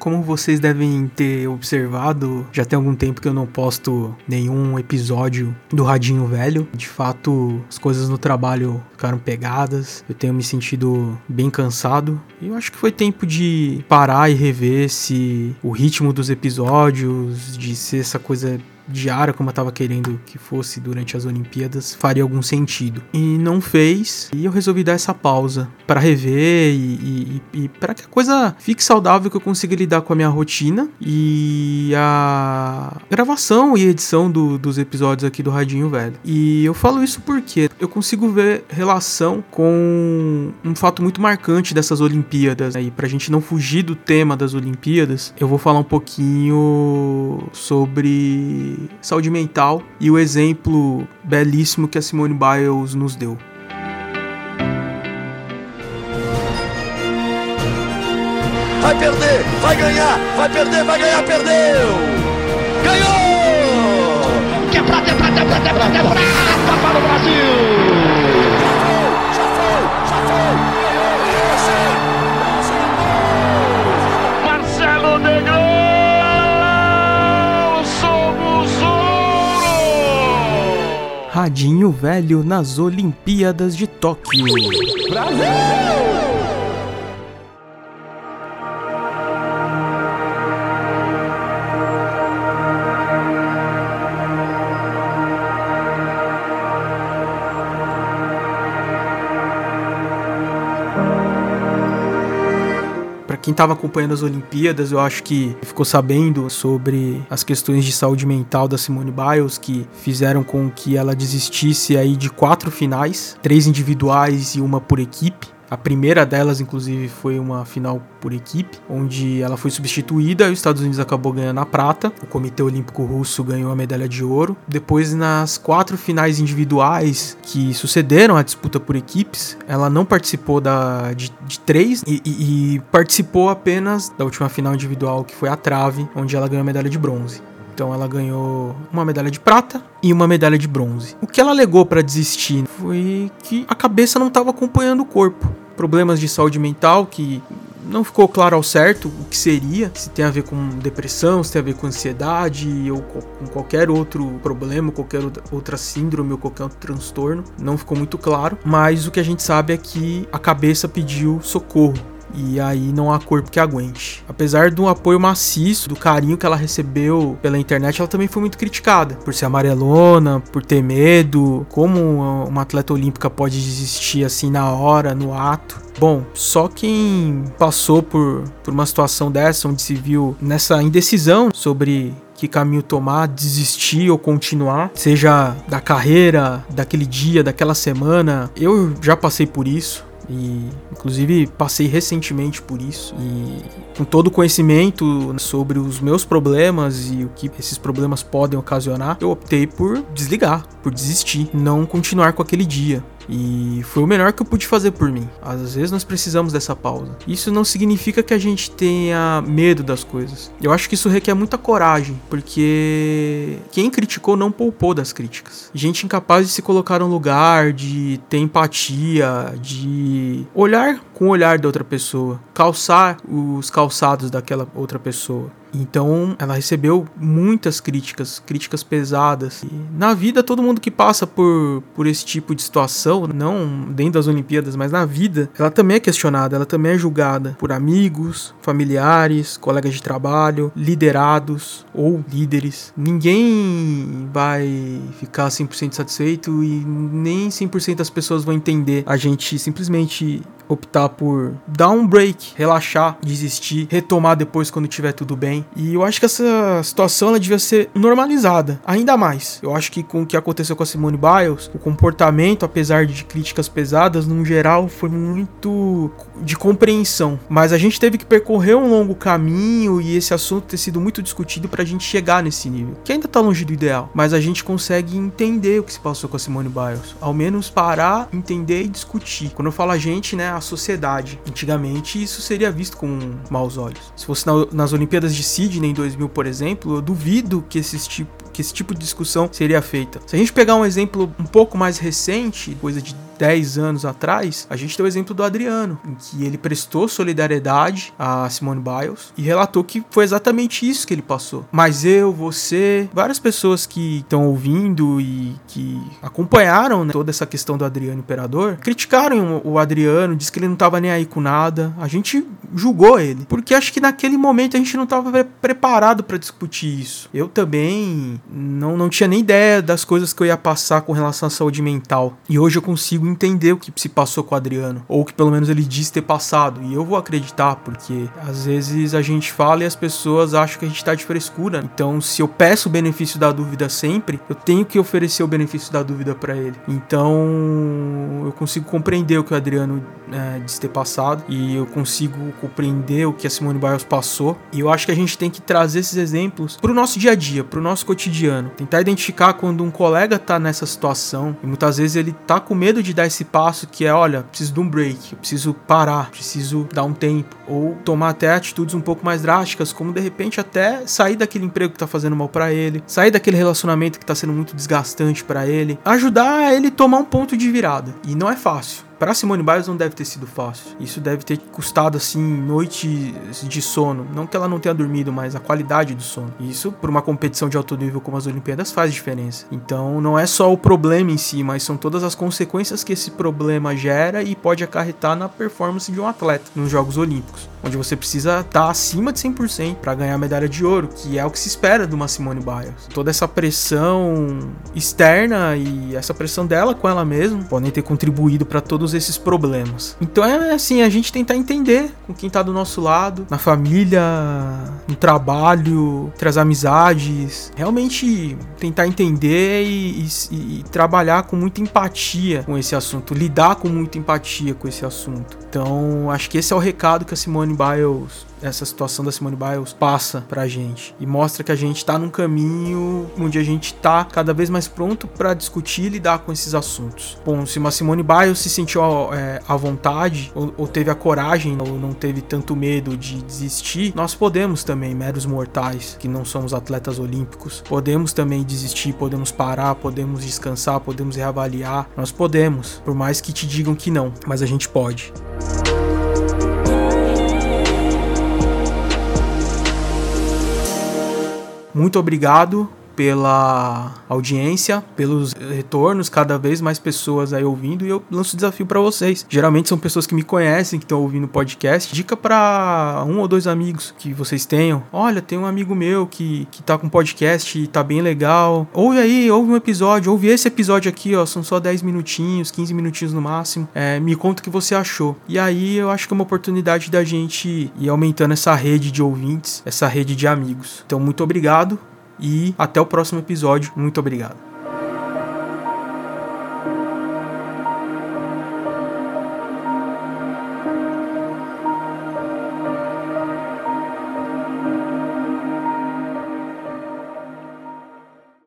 Como vocês devem ter observado, já tem algum tempo que eu não posto nenhum episódio do Radinho Velho. De fato, as coisas no trabalho ficaram pegadas. Eu tenho me sentido bem cansado. E eu acho que foi tempo de parar e rever se o ritmo dos episódios, de ser essa coisa diária, como eu tava querendo que fosse durante as Olimpíadas, faria algum sentido. E não fez, e eu resolvi dar essa pausa para rever e, e, e para que a coisa fique saudável, que eu consiga lidar com a minha rotina e a gravação e edição do, dos episódios aqui do Radinho Velho. E eu falo isso porque eu consigo ver relação com um fato muito marcante dessas Olimpíadas. Né? E pra gente não fugir do tema das Olimpíadas, eu vou falar um pouquinho sobre saúde mental e o exemplo belíssimo que a Simone Biles nos deu. Vai perder, vai ganhar, vai perder, vai ganhar, perdeu! Ganhou! Que é prata, é prata, é prata, é prata, é prata para o Brasil! Radinho Velho nas Olimpíadas de Tóquio. Brasil! Quem estava acompanhando as Olimpíadas, eu acho que ficou sabendo sobre as questões de saúde mental da Simone Biles que fizeram com que ela desistisse aí de quatro finais, três individuais e uma por equipe. A primeira delas, inclusive, foi uma final por equipe, onde ela foi substituída e os Estados Unidos acabou ganhando a prata. O Comitê Olímpico Russo ganhou a medalha de ouro. Depois, nas quatro finais individuais que sucederam a disputa por equipes, ela não participou da, de, de três e, e, e participou apenas da última final individual, que foi a trave, onde ela ganhou a medalha de bronze. Então ela ganhou uma medalha de prata e uma medalha de bronze. O que ela alegou para desistir foi que a cabeça não estava acompanhando o corpo problemas de saúde mental que não ficou claro ao certo o que seria, se tem a ver com depressão, se tem a ver com ansiedade ou com qualquer outro problema, qualquer outra síndrome ou qualquer outro transtorno, não ficou muito claro, mas o que a gente sabe é que a cabeça pediu socorro e aí não há corpo que aguente. Apesar do apoio maciço, do carinho que ela recebeu pela internet, ela também foi muito criticada por ser amarelona, por ter medo, como uma atleta olímpica pode desistir assim na hora, no ato. Bom, só quem passou por, por uma situação dessa, onde se viu nessa indecisão sobre que caminho tomar, desistir ou continuar, seja da carreira, daquele dia, daquela semana. Eu já passei por isso. E inclusive passei recentemente por isso e com todo o conhecimento sobre os meus problemas e o que esses problemas podem ocasionar, eu optei por desligar, por desistir, não continuar com aquele dia. E foi o melhor que eu pude fazer por mim. Às vezes nós precisamos dessa pausa. Isso não significa que a gente tenha medo das coisas. Eu acho que isso requer muita coragem, porque quem criticou não poupou das críticas. Gente incapaz de se colocar no lugar, de ter empatia, de olhar com o olhar da outra pessoa, calçar os calçados daquela outra pessoa. Então, ela recebeu muitas críticas, críticas pesadas. E na vida, todo mundo que passa por, por esse tipo de situação, não dentro das Olimpíadas, mas na vida, ela também é questionada, ela também é julgada por amigos, familiares, colegas de trabalho, liderados ou líderes. Ninguém vai ficar 100% satisfeito e nem 100% das pessoas vão entender a gente simplesmente optar por dar um break, relaxar, desistir, retomar depois quando tiver tudo bem. E eu acho que essa situação ela devia ser normalizada, ainda mais. Eu acho que com o que aconteceu com a Simone Biles, o comportamento, apesar de críticas pesadas, no geral foi muito de compreensão. Mas a gente teve que percorrer um longo caminho e esse assunto ter sido muito discutido pra gente chegar nesse nível, que ainda tá longe do ideal, mas a gente consegue entender o que se passou com a Simone Biles, ao menos parar, entender e discutir. Quando eu falo a gente, né, a sociedade. Antigamente isso seria visto com maus olhos. Se fosse na, nas Olimpíadas de Sydney em 2000, por exemplo, eu duvido que esse tipo que esse tipo de discussão seria feita. Se a gente pegar um exemplo um pouco mais recente, coisa de 10 anos atrás, a gente tem o exemplo do Adriano, em que ele prestou solidariedade a Simone Biles e relatou que foi exatamente isso que ele passou. Mas eu, você, várias pessoas que estão ouvindo e que acompanharam né, toda essa questão do Adriano Imperador, criticaram o Adriano, disse que ele não estava nem aí com nada. A gente julgou ele, porque acho que naquele momento a gente não estava pre preparado para discutir isso. Eu também não, não tinha nem ideia das coisas que eu ia passar com relação à saúde mental. E hoje eu consigo entender o que se passou com o Adriano, ou que pelo menos ele disse ter passado. E eu vou acreditar, porque às vezes a gente fala e as pessoas acham que a gente tá de frescura. Então, se eu peço o benefício da dúvida sempre, eu tenho que oferecer o benefício da dúvida para ele. Então, eu consigo compreender o que o Adriano é, disse ter passado e eu consigo compreender o que a Simone Biles passou. E eu acho que a gente tem que trazer esses exemplos pro nosso dia a dia, pro nosso cotidiano. Tentar identificar quando um colega tá nessa situação e muitas vezes ele tá com medo de dar esse passo que é, olha, preciso de um break, preciso parar, preciso dar um tempo ou tomar até atitudes um pouco mais drásticas, como de repente até sair daquele emprego que tá fazendo mal para ele, sair daquele relacionamento que tá sendo muito desgastante para ele, ajudar ele a tomar um ponto de virada. E não é fácil. Para Simone Biles não deve ter sido fácil. Isso deve ter custado assim noites de sono, não que ela não tenha dormido, mas a qualidade do sono. Isso para uma competição de alto nível como as Olimpíadas faz diferença. Então não é só o problema em si, mas são todas as consequências que esse problema gera e pode acarretar na performance de um atleta nos Jogos Olímpicos onde você precisa estar tá acima de 100% para ganhar a medalha de ouro, que é o que se espera de uma Simone Biles. Toda essa pressão externa e essa pressão dela com ela mesma podem ter contribuído para todos esses problemas. Então é assim, a gente tentar entender com quem tá do nosso lado, na família, no trabalho, entre as amizades, realmente tentar entender e, e, e trabalhar com muita empatia com esse assunto, lidar com muita empatia com esse assunto. Então, acho que esse é o recado que a Simone Biles essa situação da Simone Biles passa pra gente e mostra que a gente tá num caminho onde a gente tá cada vez mais pronto para discutir e lidar com esses assuntos. Bom, se uma Simone Biles se sentiu é, à vontade ou, ou, teve a coragem ou não teve tanto medo de desistir, nós podemos também, meros mortais, que não somos atletas olímpicos, podemos também desistir, podemos parar, podemos descansar, podemos reavaliar, nós podemos, por mais que te digam que não, mas a gente pode. Muito obrigado pela audiência, pelos retornos, cada vez mais pessoas aí ouvindo e eu lanço o desafio para vocês. Geralmente são pessoas que me conhecem, que estão ouvindo o podcast. Dica para um ou dois amigos que vocês tenham. Olha, tem um amigo meu que, que tá com podcast e tá bem legal. Ouve aí, ouve um episódio, ouve esse episódio aqui, ó, são só 10 minutinhos, 15 minutinhos no máximo. É, me conta o que você achou. E aí eu acho que é uma oportunidade da gente ir aumentando essa rede de ouvintes, essa rede de amigos. Então, muito obrigado e até o próximo episódio. Muito obrigado.